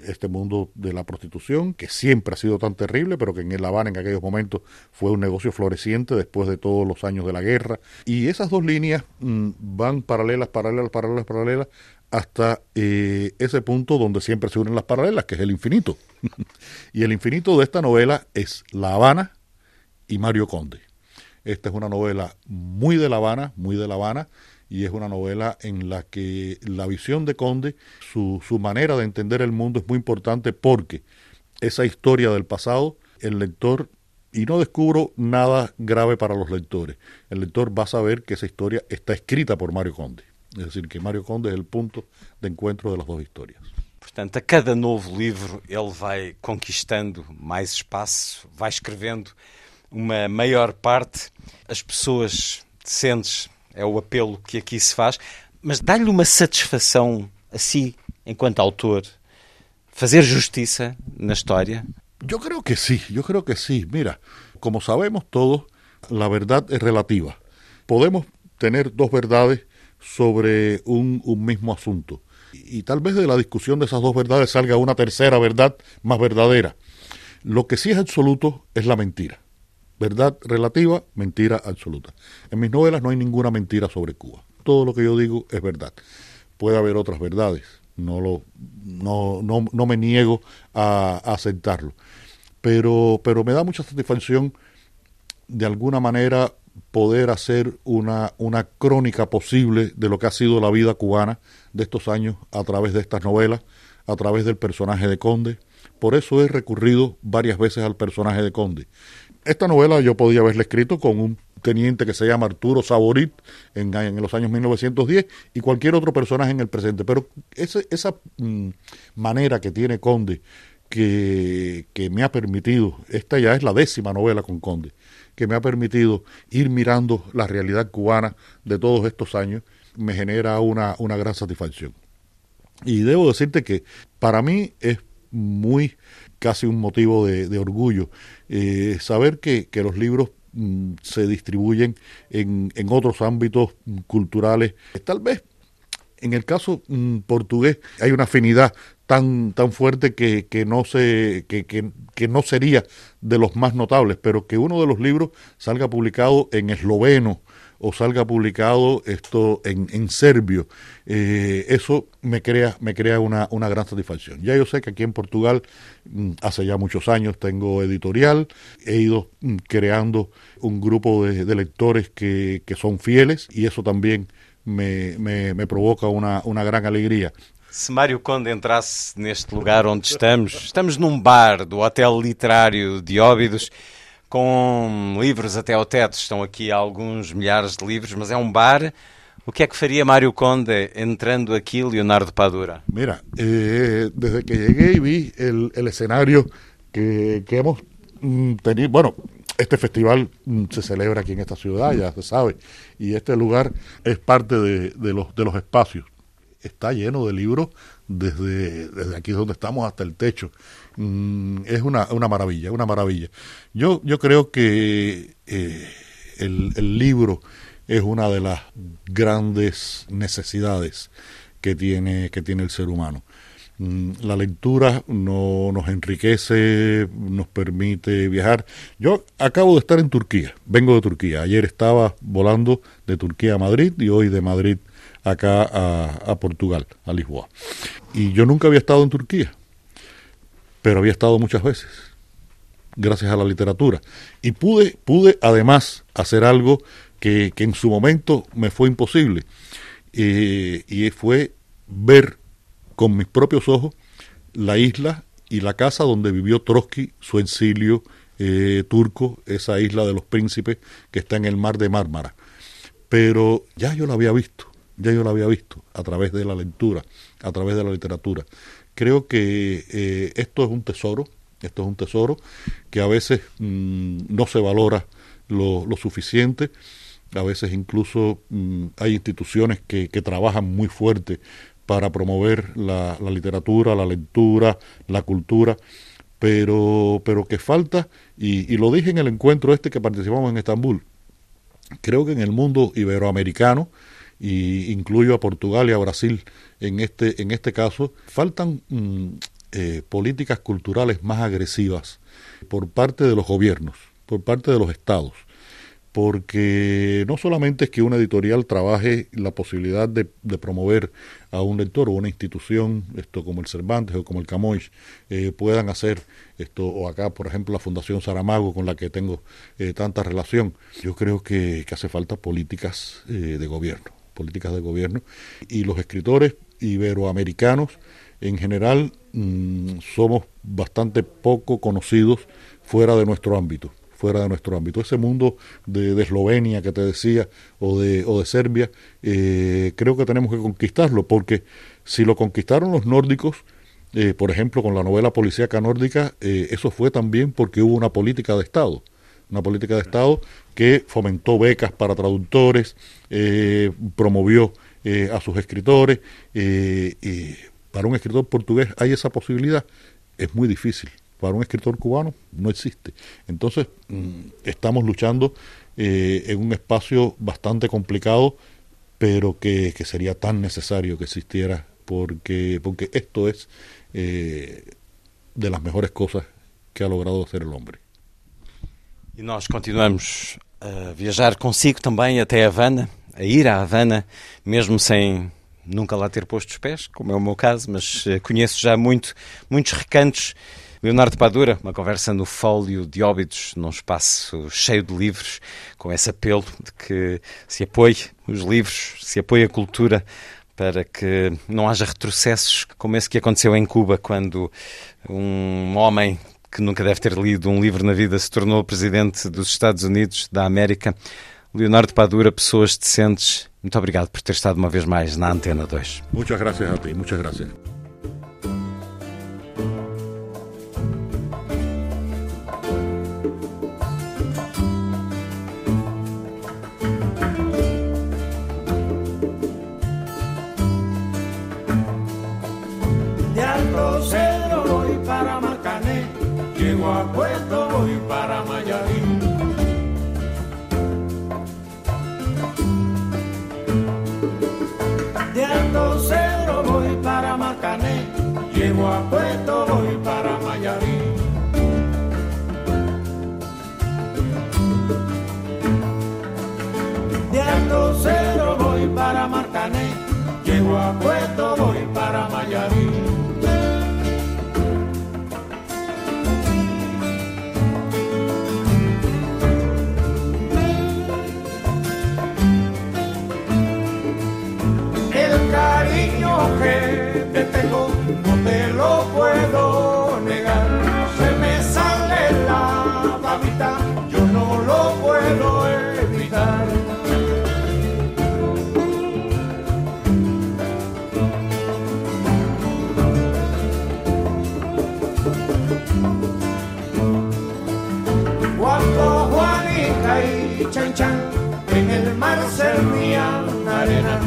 este mundo de la prostitución, que siempre ha sido tan terrible, pero que en La Habana en aquellos momentos fue un negocio floreciente después de todos los años de la guerra. Y esas dos líneas mmm, van paralelas, paralelas, paralelas, paralelas, hasta eh, ese punto donde siempre se unen las paralelas, que es el infinito. y el infinito de esta novela es La Habana y Mario Conde. Esta es una novela muy de La Habana, muy de La Habana, y es una novela en la que la visión de Conde, su, su manera de entender el mundo es muy importante porque esa historia del pasado, el lector, y no descubro nada grave para los lectores, el lector va a saber que esa historia está escrita por Mario Conde. Es decir, que Mario Conde es el punto de encuentro de las dos historias. Portanto, a cada novo livro ele vai conquistando mais espaço, vai escrevendo uma maior parte. As pessoas sentes é o apelo que aqui se faz, mas dá-lhe uma satisfação a si, enquanto autor, fazer justiça na história? Yo creo que sí, yo creo que sí. Mira, como sabemos todos, la verdad es relativa. Podemos tener dos verdades sobre un, un mismo asunto. Y, y, tal vez de la discusión de esas dos verdades salga una tercera verdad más verdadera. Lo que sí es absoluto es la mentira. Verdad relativa, mentira absoluta. En mis novelas no hay ninguna mentira sobre Cuba. Todo lo que yo digo es verdad. Puede haber otras verdades. No, lo, no, no, no me niego a, aceptarlo. Pero, pero me da mucha satisfacción de alguna manera poder hacer una, una crónica posible de lo que ha sido la vida cubana de estos años a través de estas novelas, a través del personaje de Conde. Por eso he recurrido varias veces al personaje de Conde. Esta novela yo podía haberla escrito con un teniente que se llama Arturo Saborit en, en, los años 1910 y cualquier otro personaje en el presente. Pero ese, esa mm, manera que tiene Conde, que, me ha permitido, esta ya es la décima novela con Conde, que me ha permitido ir mirando la realidad cubana de todos estos años, me genera una gran satisfacción. Y debo decirte que para mí es muy casi un motivo de, orgullo eh, saber que, que, los libros mm, se distribuyen en, en, otros ámbitos culturales. Tal vez en el caso mm, portugués hay una afinidad tan, tan fuerte que, que no se, que, que, no sería de los más notables, pero que uno de los libros salga publicado en esloveno o salga publicado esto en, en serbio, eh, eso me crea, me crea una, una gran satisfacción. Ya yo sé que aquí en Portugal, mm, hace ya muchos años, tengo editorial, he ido mm, creando un grupo de, de lectores que, que son fieles y eso también me, me, me, provoca una, uma grande alegria. Se Mário Conde entrasse neste lugar onde estamos, estamos num bar do Hotel Literário de Óbidos, com livros até ao teto, estão aqui alguns milhares de livros, mas é um bar. O que é que faria Mário Conde entrando aqui, Leonardo Padura? Mira, eh, desde que llegué y vi el, escenario que, que hemos tenido, bueno, este festival se celebra aquí en esta ciudad, ya se sabe, y este lugar es parte de, de, los, de los espacios. Está lleno de libros desde, desde aquí donde estamos hasta el techo. Mm, es una, una maravilla, una maravilla. Yo, yo creo que eh, el, libro es una de las grandes necesidades que tiene, que tiene el ser humano. La lectura no, nos enriquece, nos permite viajar. Yo acabo de estar en Turquía, vengo de Turquía. Ayer estaba volando de Turquía a Madrid y hoy de Madrid acá a Portugal, a Lisboa. Y yo nunca había estado en Turquía, pero había estado muchas veces, gracias a la literatura. Y pude, pude además hacer algo que, que en su momento me fue imposible, eh, y fue ver con mis propios ojos la isla y la casa donde vivió Trotsky su exilio eh, turco, esa isla de los príncipes que está en el mar de Mármara. Pero ya yo la había visto, ya yo la había visto a través de la lectura, a través de la literatura. Creo que eh, esto es un tesoro, esto es un tesoro que a veces mmm, no se valora lo, suficiente, a veces incluso mmm, hay instituciones que, trabajan muy fuerte para promover la, literatura, la lectura, la cultura, pero, pero que falta, y, lo dije en el encuentro este que participamos en Estambul, creo que en el mundo iberoamericano, y incluyo a Portugal y a Brasil en este, en este caso, faltan mm, eh, políticas culturales más agresivas por parte de los gobiernos, por parte de los estados porque no solamente es que una editorial trabaje la posibilidad de, promover a un lector o una institución, esto como el Cervantes o como el Camões, eh, puedan hacer esto, o acá, por ejemplo, la Fundación Saramago, con la que tengo eh, tanta relación. Yo creo que, que hace falta políticas eh, de gobierno, políticas de gobierno, y los escritores iberoamericanos en general mmm, somos bastante poco conocidos fuera de nuestro ámbito fuera de nuestro ámbito. Ese mundo de, de Eslovenia que te decía o de, o de Serbia, eh, creo que tenemos que conquistarlo, porque si lo conquistaron los nórdicos, eh, por ejemplo, con la novela policíaca nórdica, eh, eso fue también porque hubo una política de Estado, una política de Estado que fomentó becas para traductores, eh, promovió eh, a sus escritores, eh, para un escritor portugués hay esa posibilidad, es muy difícil para un escritor cubano no existe. Entonces, mm, estamos luchando eh, en un espacio bastante complicado, pero que, que, sería tan necesario que existiera, porque, porque esto es de las mejores cosas que ha logrado hacer el hombre. E nós continuamos a viajar consigo também até Havana, a ir a Havana, mesmo sem nunca lá ter posto os pés, como é o meu caso, mas conheço já muito, muitos recantos. Leonardo Padura, uma conversa no fólio de óbitos, num espaço cheio de livros, com esse apelo de que se apoie os livros, se apoie a cultura, para que não haja retrocessos como esse que aconteceu em Cuba, quando um homem que nunca deve ter lido um livro na vida se tornou presidente dos Estados Unidos da América. Leonardo Padura, pessoas decentes, muito obrigado por ter estado uma vez mais na Antena 2. Muchas gracias a ti, muchas gracias. Llego a Puerto voy para Mayarín. De Alto Cedro voy para Marcané, llego a Puerto voy para Mayarín. No te lo puedo negar. Se me sale la babita, yo no lo puedo evitar. Cuando Juanita y Chan Chan en el mar servían arena,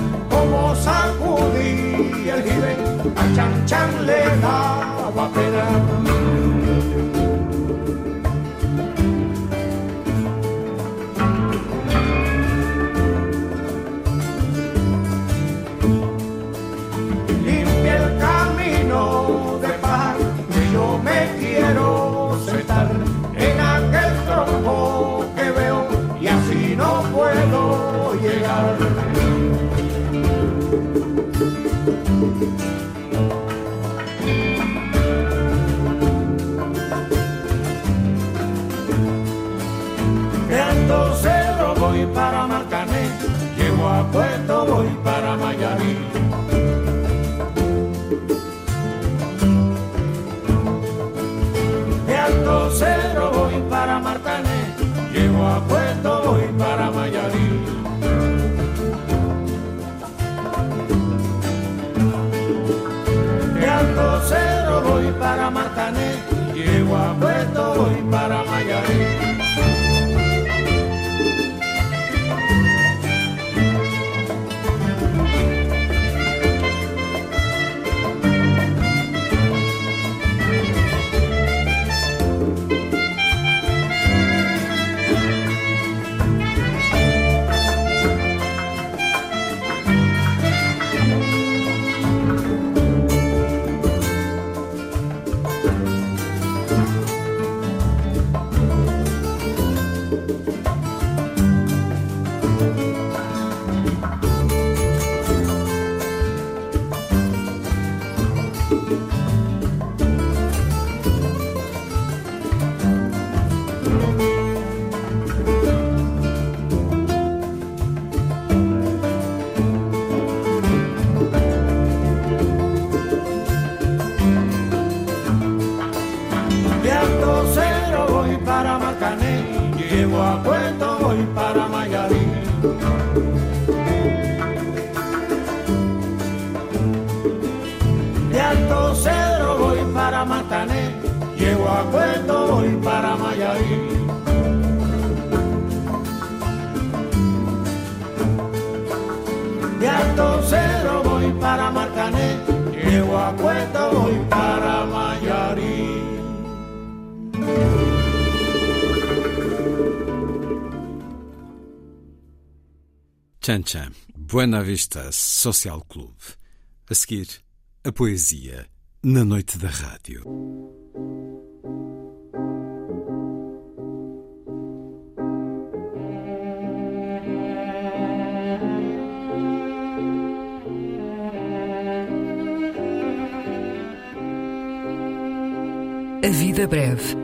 Chan Chan, Buena Vista Social Club. A seguir, a poesia na noite da rádio. A vida breve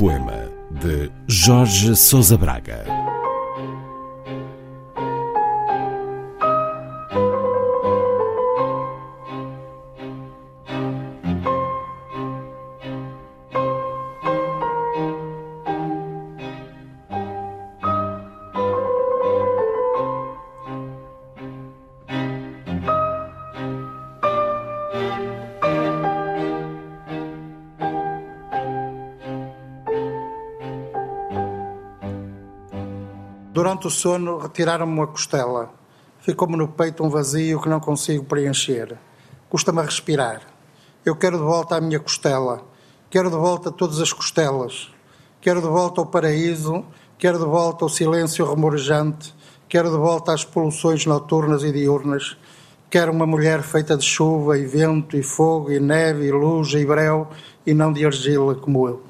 Poema de Jorge Sousa Braga. Durante o sono, retiraram-me uma costela. Ficou-me no peito um vazio que não consigo preencher. Custa-me a respirar. Eu quero de volta a minha costela. Quero de volta todas as costelas. Quero de volta ao paraíso. Quero de volta ao silêncio remorejante. Quero de volta às poluções noturnas e diurnas. Quero uma mulher feita de chuva e vento e fogo e neve e luz e breu e não de argila como eu.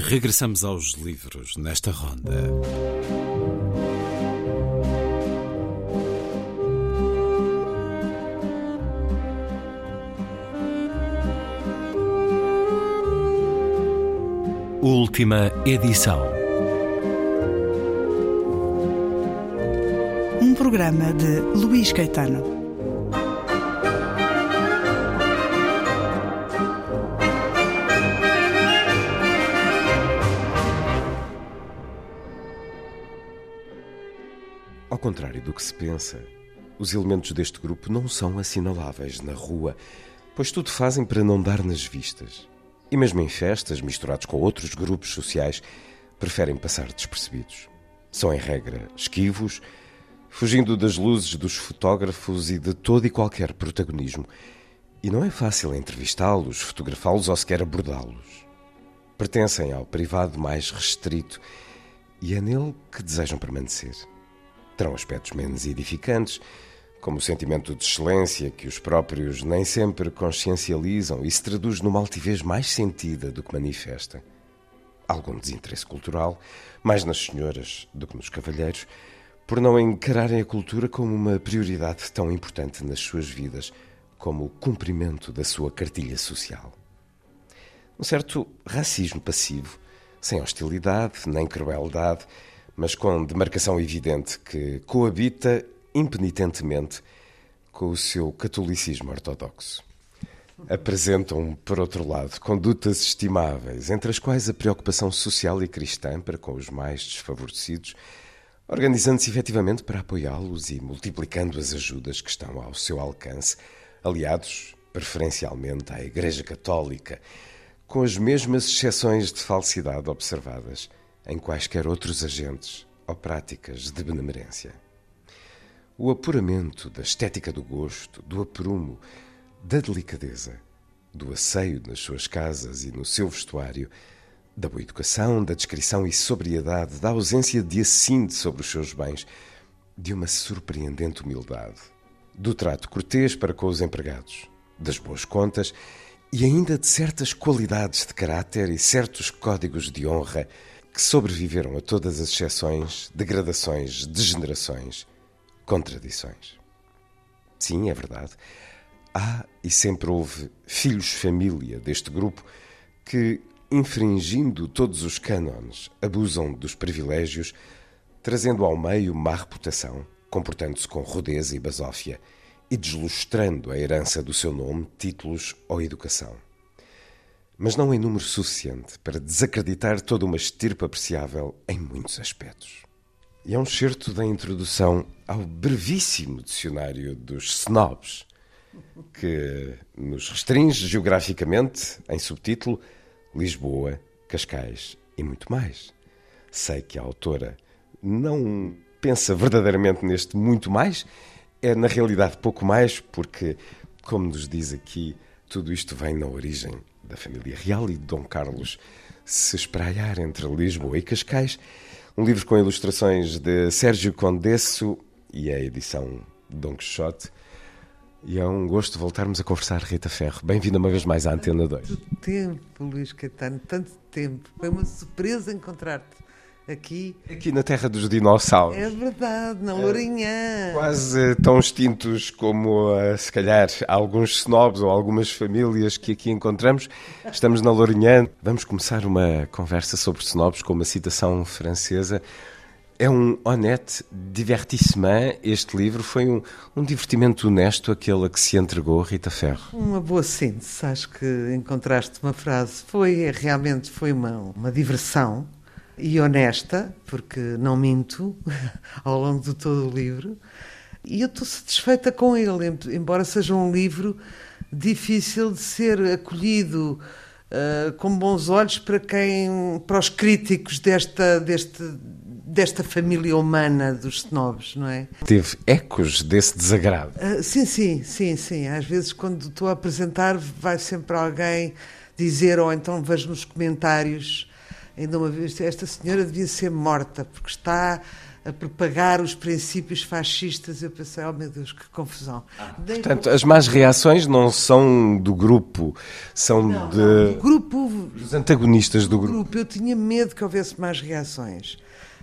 Regressamos aos livros nesta ronda. Última edição. Um programa de Luís Caetano. Contrário do que se pensa, os elementos deste grupo não são assinaláveis na rua, pois tudo fazem para não dar nas vistas. E mesmo em festas, misturados com outros grupos sociais, preferem passar despercebidos. São, em regra, esquivos, fugindo das luzes dos fotógrafos e de todo e qualquer protagonismo. E não é fácil entrevistá-los, fotografá-los ou sequer abordá-los. Pertencem ao privado mais restrito e é nele que desejam permanecer. Terão aspectos menos edificantes, como o sentimento de excelência que os próprios nem sempre consciencializam e se traduz numa altivez mais sentida do que manifesta. Algum desinteresse cultural, mais nas senhoras do que nos cavalheiros, por não encararem a cultura como uma prioridade tão importante nas suas vidas como o cumprimento da sua cartilha social. Um certo racismo passivo, sem hostilidade nem crueldade, mas com demarcação evidente que coabita impenitentemente com o seu catolicismo ortodoxo. Apresentam, por outro lado, condutas estimáveis, entre as quais a preocupação social e cristã para com os mais desfavorecidos, organizando-se efetivamente para apoiá-los e multiplicando as ajudas que estão ao seu alcance, aliados preferencialmente à Igreja Católica, com as mesmas exceções de falsidade observadas em quaisquer outros agentes ou práticas de benemerência. O apuramento da estética do gosto, do aprumo, da delicadeza, do asseio nas suas casas e no seu vestuário, da boa educação, da descrição e sobriedade, da ausência de assinte sobre os seus bens, de uma surpreendente humildade, do trato cortês para com os empregados, das boas contas e ainda de certas qualidades de caráter e certos códigos de honra que sobreviveram a todas as exceções, degradações, degenerações, contradições. Sim, é verdade. Há e sempre houve filhos-família deste grupo que, infringindo todos os cânones, abusam dos privilégios, trazendo ao meio má reputação, comportando-se com rudeza e basófia e deslustrando a herança do seu nome, títulos ou educação. Mas não em número suficiente para desacreditar toda uma estirpe apreciável em muitos aspectos. E é um certo da introdução ao brevíssimo dicionário dos snobs, que nos restringe geograficamente, em subtítulo, Lisboa, Cascais e muito mais. Sei que a autora não pensa verdadeiramente neste muito mais, é na realidade pouco mais, porque, como nos diz aqui, tudo isto vem na origem da família real e de Dom Carlos se espraiar entre Lisboa e Cascais. Um livro com ilustrações de Sérgio Condesso e a edição Dom Quixote. E é um gosto voltarmos a conversar, Rita Ferro. Bem-vinda uma vez mais à Antena 2. Tanto tempo, Luís Caetano, tanto tempo. Foi uma surpresa encontrar-te aqui. Aqui na terra dos dinossauros. É verdade, na Lourinhã. Quase tão extintos como, uh, se calhar, alguns snobs ou algumas famílias que aqui encontramos. Estamos na Lourinhã. Vamos começar uma conversa sobre snobs com uma citação francesa. É um honnête divertissement. Este livro foi um, um divertimento honesto, aquele a que se entregou Rita Ferro. Uma boa síntese, acho que encontraste uma frase. Foi realmente foi uma, uma diversão e honesta, porque não minto ao longo de todo o livro. E eu estou satisfeita com ele, embora seja um livro difícil de ser acolhido uh, com bons olhos para quem, para os críticos desta, deste desta família humana dos snobs, não é? Teve ecos desse desagrado. Uh, sim, sim, sim, sim. Às vezes, quando estou a apresentar, vai sempre alguém dizer, ou então vejo nos comentários, ainda uma vez, esta senhora devia ser morta, porque está a propagar os princípios fascistas. Eu pensei, oh meu Deus, que confusão. Ah, portanto, as más reações não são do grupo, são não, de... Não, do grupo... Dos antagonistas do, do grupo. grupo. Eu tinha medo que houvesse más reações.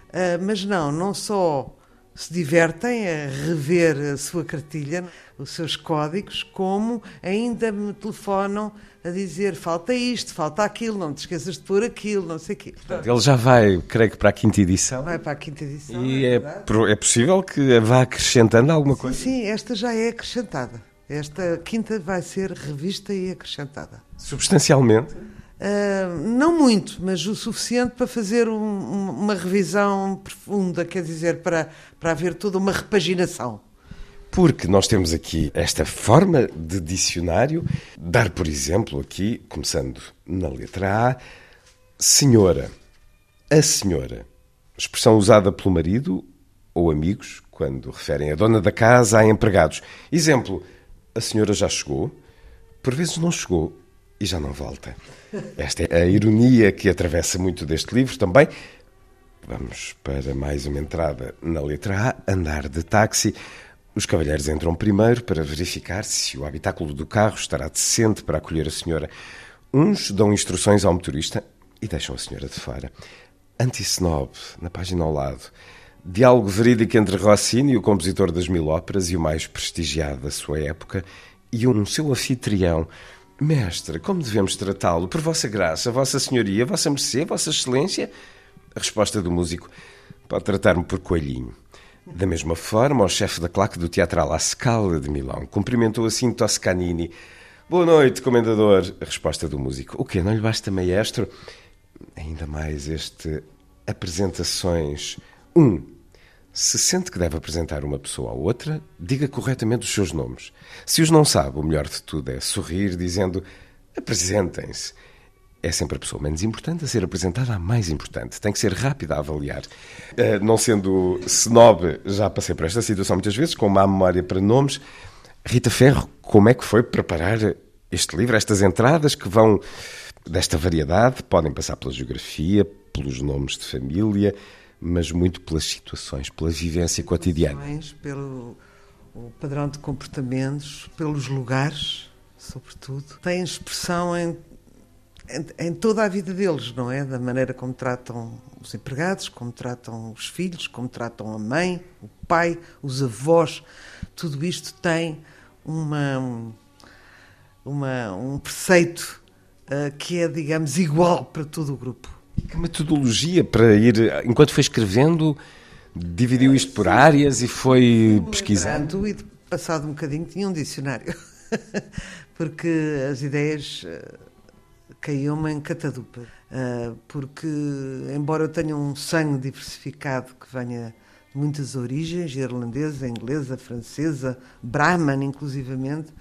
Uh, mas não, não só se divertem a rever a sua cartilha, os seus códigos, como ainda me telefonam a dizer falta isto, falta aquilo, não te esqueças de pôr aquilo, não sei o quê. Ele já vai, creio que para a quinta edição. Vai para a quinta edição. E é, é, é possível que vá acrescentando alguma sim, coisa? Sim, esta já é acrescentada. Esta quinta vai ser revista e acrescentada. Substancialmente? Uh, não muito, mas o suficiente para fazer um, uma revisão profunda, quer dizer, para, para haver toda uma repaginação. Porque nós temos aqui esta forma de dicionário, dar, por exemplo, aqui, começando na letra A, senhora. A senhora. Expressão usada pelo marido ou amigos quando referem a dona da casa a empregados. Exemplo: a senhora já chegou, por vezes não chegou e já não volta. Esta é a ironia que atravessa muito deste livro também. Vamos para mais uma entrada na letra A, andar de táxi. Os cavalheiros entram primeiro para verificar se o habitáculo do carro estará decente para acolher a senhora. Uns dão instruções ao motorista e deixam a senhora de fora. Anti-snob, na página ao lado. Diálogo verídico entre Rossini, o compositor das mil óperas e o mais prestigiado da sua época, e um seu anfitrião, Mestre, como devemos tratá-lo? Por vossa graça, vossa senhoria, vossa mercê, vossa excelência? A resposta do músico pode tratar-me por coelhinho. Da mesma forma, o chefe da claque do Teatro La Scala de Milão cumprimentou assim Toscanini. Boa noite, comendador. A resposta do músico. O quê? Não lhe basta maestro? Ainda mais este apresentações. Um, se sente que deve apresentar uma pessoa à outra, diga corretamente os seus nomes. Se os não sabe, o melhor de tudo é sorrir dizendo apresentem-se. É sempre a pessoa menos importante a ser apresentada à mais importante. Tem que ser rápida a avaliar. Uh, não sendo snob, já passei por esta situação muitas vezes, com má memória para nomes. Rita Ferro, como é que foi preparar este livro, estas entradas que vão desta variedade podem passar pela geografia, pelos nomes de família, mas muito pelas situações, pela vivência cotidiana. Pelo padrão de comportamentos, pelos lugares, sobretudo. Tem expressão em, em, em, toda a vida deles, não é? Da maneira como tratam os empregados, como tratam os filhos, como tratam a mãe, o pai, os avós. Tudo isto tem uma, uma um preceito uh, que é, digamos, igual para todo o grupo. Que metodologia para ir, enquanto foi escrevendo, dividiu isto por áreas e foi pesquisando? E passado um bocadinho tinha um dicionário, porque as ideias caíam-me em catadupa. Uh, porque, embora eu tenha um sangue diversificado que venha de muitas origens, irlandesa, inglesa, francesa, brahman inclusivamente,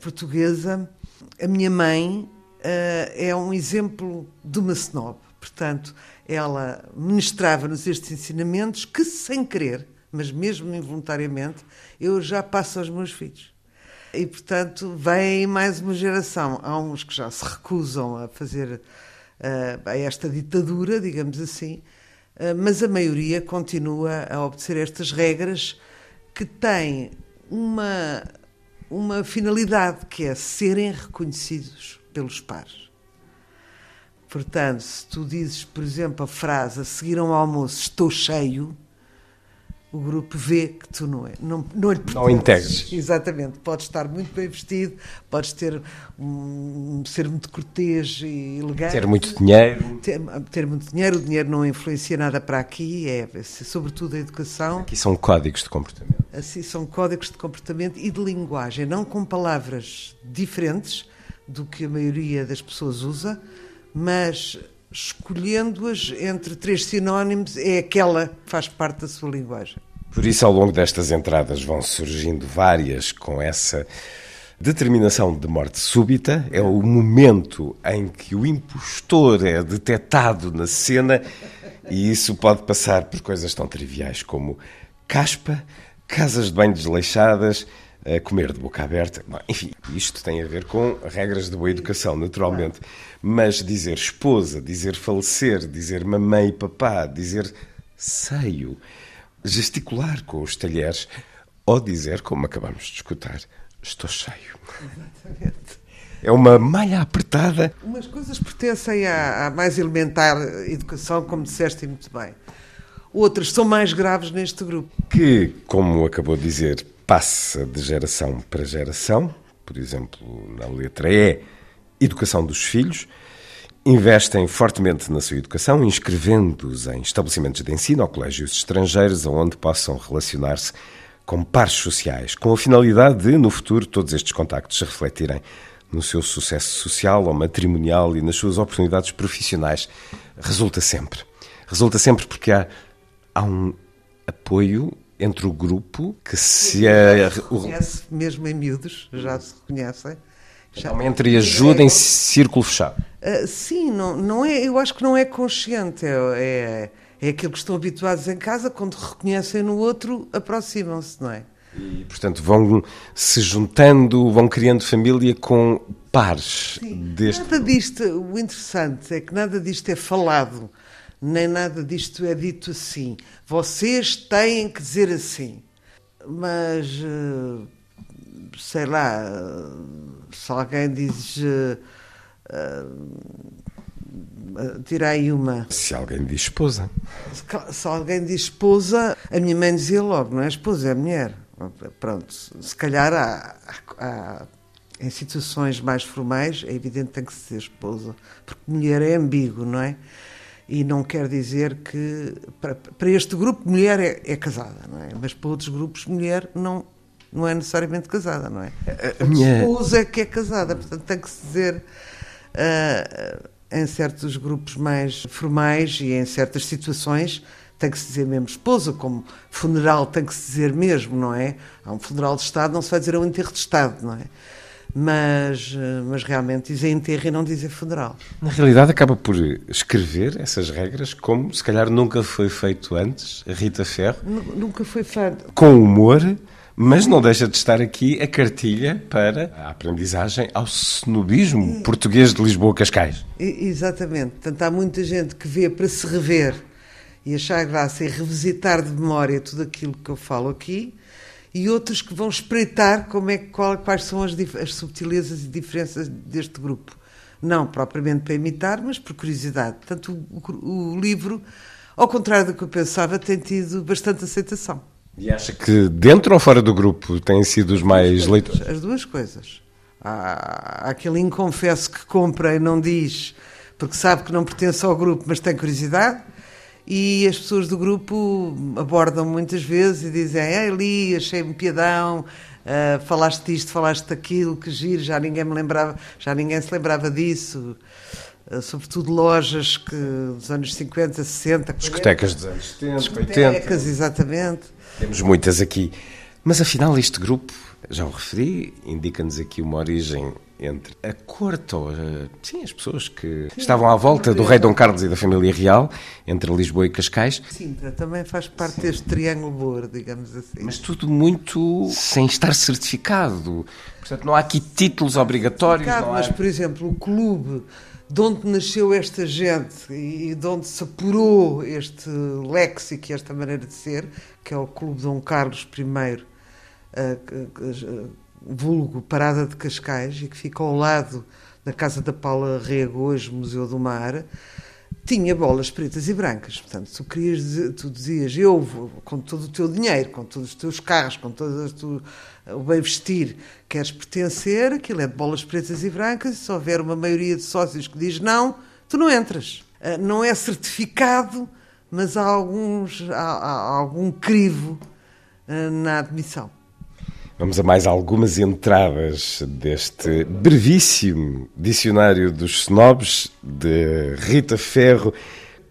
portuguesa, a minha mãe uh, é um exemplo de uma snob. Portanto, ela ministrava-nos estes ensinamentos que, sem querer, mas mesmo involuntariamente, eu já passo aos meus filhos. E, portanto, vem mais uma geração. Há uns que já se recusam a fazer uh, a esta ditadura, digamos assim, uh, mas a maioria continua a obedecer estas regras que têm uma, uma finalidade, que é serem reconhecidos pelos pares. Portanto, se tu dizes, por exemplo, a frase a seguir ao almoço estou cheio, o grupo vê que tu não, é, não, não lhe Não integres. Exatamente. Podes estar muito bem vestido, podes ter um, ser muito cortês e elegante. Ter muito dinheiro. Ter, ter, muito dinheiro. O dinheiro não influencia nada para aqui, é sobretudo a educação. Aqui são códigos de comportamento. Assim, são códigos de comportamento e de linguagem, não com palavras diferentes do que a maioria das pessoas usa, mas escolhendo-as entre três sinónimos, é aquela que faz parte da sua linguagem. Por isso, ao longo destas entradas, vão surgindo várias com essa determinação de morte súbita. É o momento em que o impostor é detectado na cena, e isso pode passar por coisas tão triviais como caspa, casas de banho desleixadas a comer de boca aberta. Enfim, isto tem a ver com regras de boa educação, naturalmente. Mas dizer esposa, dizer falecer, dizer mamãe e papá, dizer seio, gesticular com os talheres, ou dizer, como acabamos de escutar, estou cheio. Exatamente. É uma malha apertada. Umas coisas pertencem à, à mais elementar educação, como disseste muito bem. Outras são mais graves neste grupo. Que, como acabou de dizer, passa de geração para geração, por exemplo, na letra E, educação dos filhos, investem fortemente na sua educação, inscrevendo-os em estabelecimentos de ensino ou colégios estrangeiros, onde possam relacionar-se com pares sociais, com a finalidade de, no futuro, todos estes contactos se refletirem no seu sucesso social ou matrimonial e nas suas oportunidades profissionais. Resulta sempre. Resulta sempre porque há, há um apoio entre o grupo que se é. Reconhece mesmo em miúdos, já se reconhecem. Entre e ajuda em círculo fechado. Uh, sim, não, não é, eu acho que não é consciente. É, é, é aquilo que estão habituados em casa, quando reconhecem no outro, aproximam-se, não é? E, portanto, vão se juntando, vão criando família com pares Sim. deste. Nada disto, o interessante é que nada disto é falado nem nada disto é dito assim. Vocês têm que dizer assim. Mas, eh, sei lá, se alguém diz. Uh, uh, tira aí uma. Se alguém diz esposa. Se, se, alguém diz esposa, a minha mãe dizia logo, não é esposa, é mulher. Pronto, se calhar há, há, em situações mais formais, é evidente que tem que se dizer esposa, porque mulher é ambíguo, não é? e não quer dizer que para, para este grupo mulher é, é, casada, não é? Mas para outros grupos mulher não não é necessariamente casada, não é? A, a minha esposa é que é casada, portanto tem que se dizer uh, em certos grupos mais formais e em certas situações tem que se dizer mesmo esposa, como funeral tem que se dizer mesmo, não é? Há um funeral de Estado, não se vai dizer um enterro de Estado, não é? mas, eh, mas realmente dizer enterro e não dizer funeral. Na realidade, acaba por escrever essas regras como se calhar nunca foi feito antes, Rita Ferro. Nunca foi feito. Com humor, Mas não deixa de estar aqui a cartilha para a aprendizagem ao cenobismo português de Lisboa-Cascais. Exatamente. Portanto, há muita gente que vê para se rever e achar graça e revisitar de memória tudo aquilo que eu falo aqui, e outros que vão espreitar como é, qual, quais são as, as subtilezas e diferenças deste grupo. Não propriamente para imitar, mas por curiosidade. Portanto, o, o livro, ao contrário do que eu pensava, tem tido bastante aceitação. E acha que dentro ou fora do grupo têm sido os mais leitores? As duas coisas. Há, há aquele inconfesso que compra e não diz porque sabe que não pertence ao grupo, mas tem curiosidade. E as pessoas do grupo abordam muitas vezes e dizem: Ei, li, achei-me piadão, uh, falaste disto, falaste daquilo, que giro, já ninguém me lembrava, já ninguém se lembrava disso. Uh, sobretudo lojas que dos anos 50, 60, 40. Discotecas dos anos 70, Discotecas, 80. exatamente. Temos muitas aqui. Mas afinal, este grupo, já o referi, indica-nos aqui uma origem entre a corte, ou sim, as pessoas que sim, estavam à volta do rei Dom Carlos e da família real, entre Lisboa e Cascais. Sintra também faz parte sim. deste triângulo boa, digamos assim. Mas tudo muito sem estar certificado. Portanto, não há aqui títulos obrigatórios. Há... Mas, por exemplo, o clube de onde nasceu esta gente e de onde se apurou este léxico e esta maneira de ser, que é o Clube Dom Carlos I, uh, vulgo Parada de Cascais, e que fica ao lado da Casa da Paula Rego, hoje Museu do Mar, tinha bolas pretas e brancas. Portanto, tu, querias tu dizias, eu vou, com todo o teu dinheiro, com todos os teus carros, com todo o bem vestir, queres pertencer, aquilo é de bolas pretas e brancas, e se houver uma maioria de sócios que diz não, tu não entras. Ah, não é certificado, mas há, alguns, há, há algum crivo ah, na admissão. Vamos a mais algumas entradas deste brevíssimo Dicionário dos Snobs, de Rita Ferro,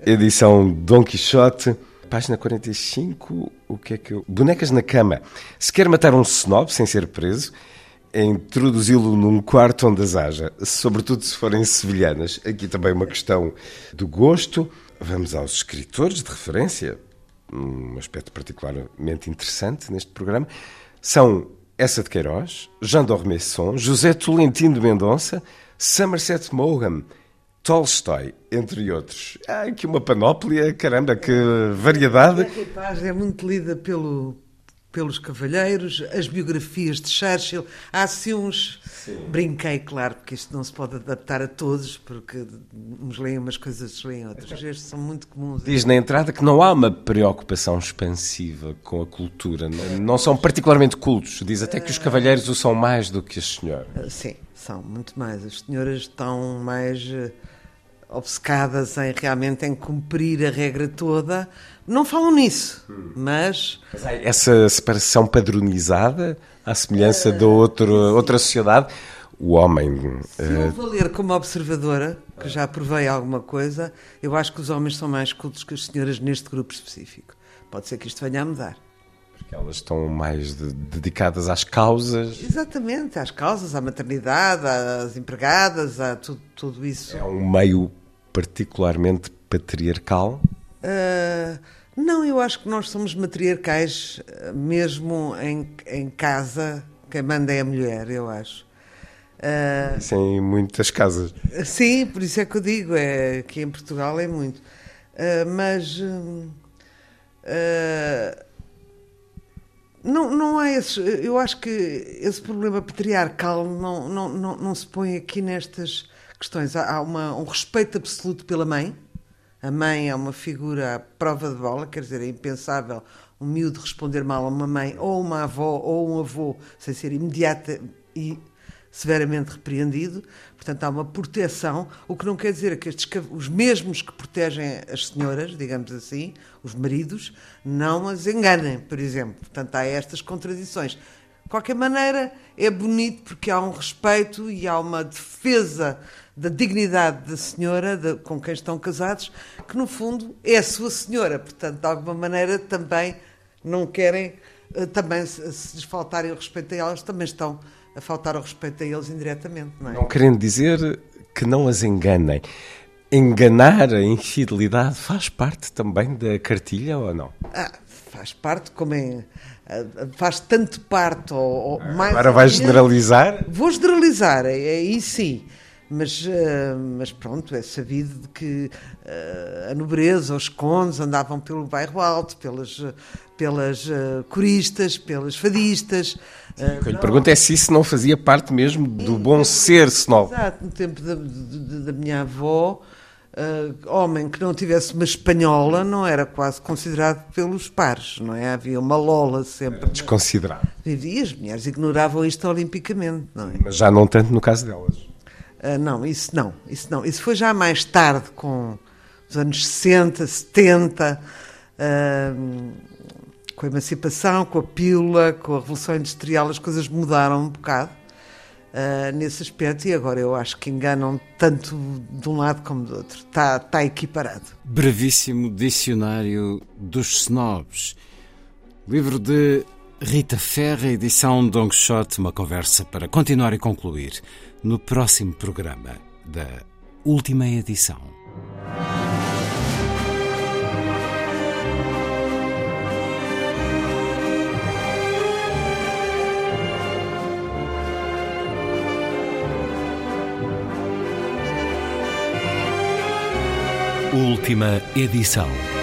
edição Dom Quixote. Página 45, o que é que eu... Bonecas na cama. Se quer matar um snob sem ser preso, é introduzi-lo num quarto onde as haja, sobretudo se forem sevilhanas. Aqui também uma questão do gosto. Vamos aos escritores de referência, um aspecto particularmente interessante neste programa são essa de Queiroz, Jean d'Ormesson, José Tolentino de Mendonça, Somerset Maugham, Tolstói, entre outros. Há aqui uma panóplia, caramba, que variedade. A é muito lida pelo, pelos cavalheiros, as biografias de Churchill. Há assim uns. Sim. Brinquei, claro, porque isto não se pode adaptar a todos, porque uns leem umas coisas, outros leem outras. Estes são muito comuns. Diz na entrada que não há uma preocupação expansiva com a cultura. Não, não são particularmente cultos. Diz até que os cavalheiros o são mais do que as senhoras. Ah, sim, são muito mais. As senhoras estão mais eh, obcecadas em realmente em cumprir a regra toda não falam nisso, hum. mas... mas essa separação padronizada, à semelhança uh, de outro, outra sociedade, o homem... Se eu vou ler como observadora, que já provei alguma coisa, eu acho que os homens são mais cultos que as senhoras neste grupo específico. Pode ser que isto venha a mudar. Porque elas estão mais de, dedicadas às causas. Exatamente, às causas, à maternidade, às empregadas, a tudo, tudo isso. É um meio particularmente patriarcal Uh, não, eu acho que nós somos matriarcais, mesmo em, em casa, quem manda é a mulher, eu acho. Uh, isso em muitas casas. Sim, por isso é que eu digo, é, que em Portugal é muito. Uh, mas uh, não, não há esse. Eu acho que esse problema patriarcal não, não, não, não se põe aqui nestas questões. Há, há uma, um respeito absoluto pela mãe a mãe é uma figura à prova de bola, quer dizer, é impensável um miúdo responder mal a uma mãe ou uma avó ou um avô sem ser imediata e severamente repreendido. Portanto, há uma proteção, o que não quer dizer que estes, os mesmos que protegem as senhoras, digamos assim, os maridos, não as enganem, por exemplo. Portanto, há estas contradições. De qualquer maneira, é bonito porque há um respeito e há uma defesa da dignidade da senhora de, com quem estão casados, que no fundo é a sua senhora. Portanto, de alguma maneira também não querem, eh, também se, se lhes faltarem o respeito a elas, também estão a faltar o respeito a eles indiretamente. Não, é? não querendo dizer que não as enganem. enganar, a infidelidade, faz parte também da cartilha ou não? Ah, faz parte, como é. ah, Faz tanto parte, ou, ou mais. Agora vais generalizar? Vou generalizar, aí sim. Mas, ah, mas pronto, é sabido de que ah, a nobreza, os condes andavam pelo bairro alto, pelas, pelas ah, coristas, pelas fadistas. ah, O que eu lhe pergunto é se isso não fazia parte mesmo do bom ser snob. Exato, no tempo da, da- minha avó, ah, homem que não tivesse uma espanhola não era quase considerado pelos pares, não é? Havia uma lola sempre. Desconsiderado. E as mulheres ignoravam isto olimpicamente, não é? Mas já não tanto no caso delas. Ah, não, isso não, isso não. Isso foi já mais tarde, com os anos 60, 70, ah, com a emancipação, com a pílula, com a Revolução Industrial, as coisas mudaram um bocado ah, nesse aspecto e agora eu acho que enganam tanto de um lado como do outro. Está, está equiparado. Brevíssimo Dicionário dos Snobs. Livro de Rita Ferra, edição Don Quixote, uma conversa para continuar e concluir no próximo programa da última edição. Última edição.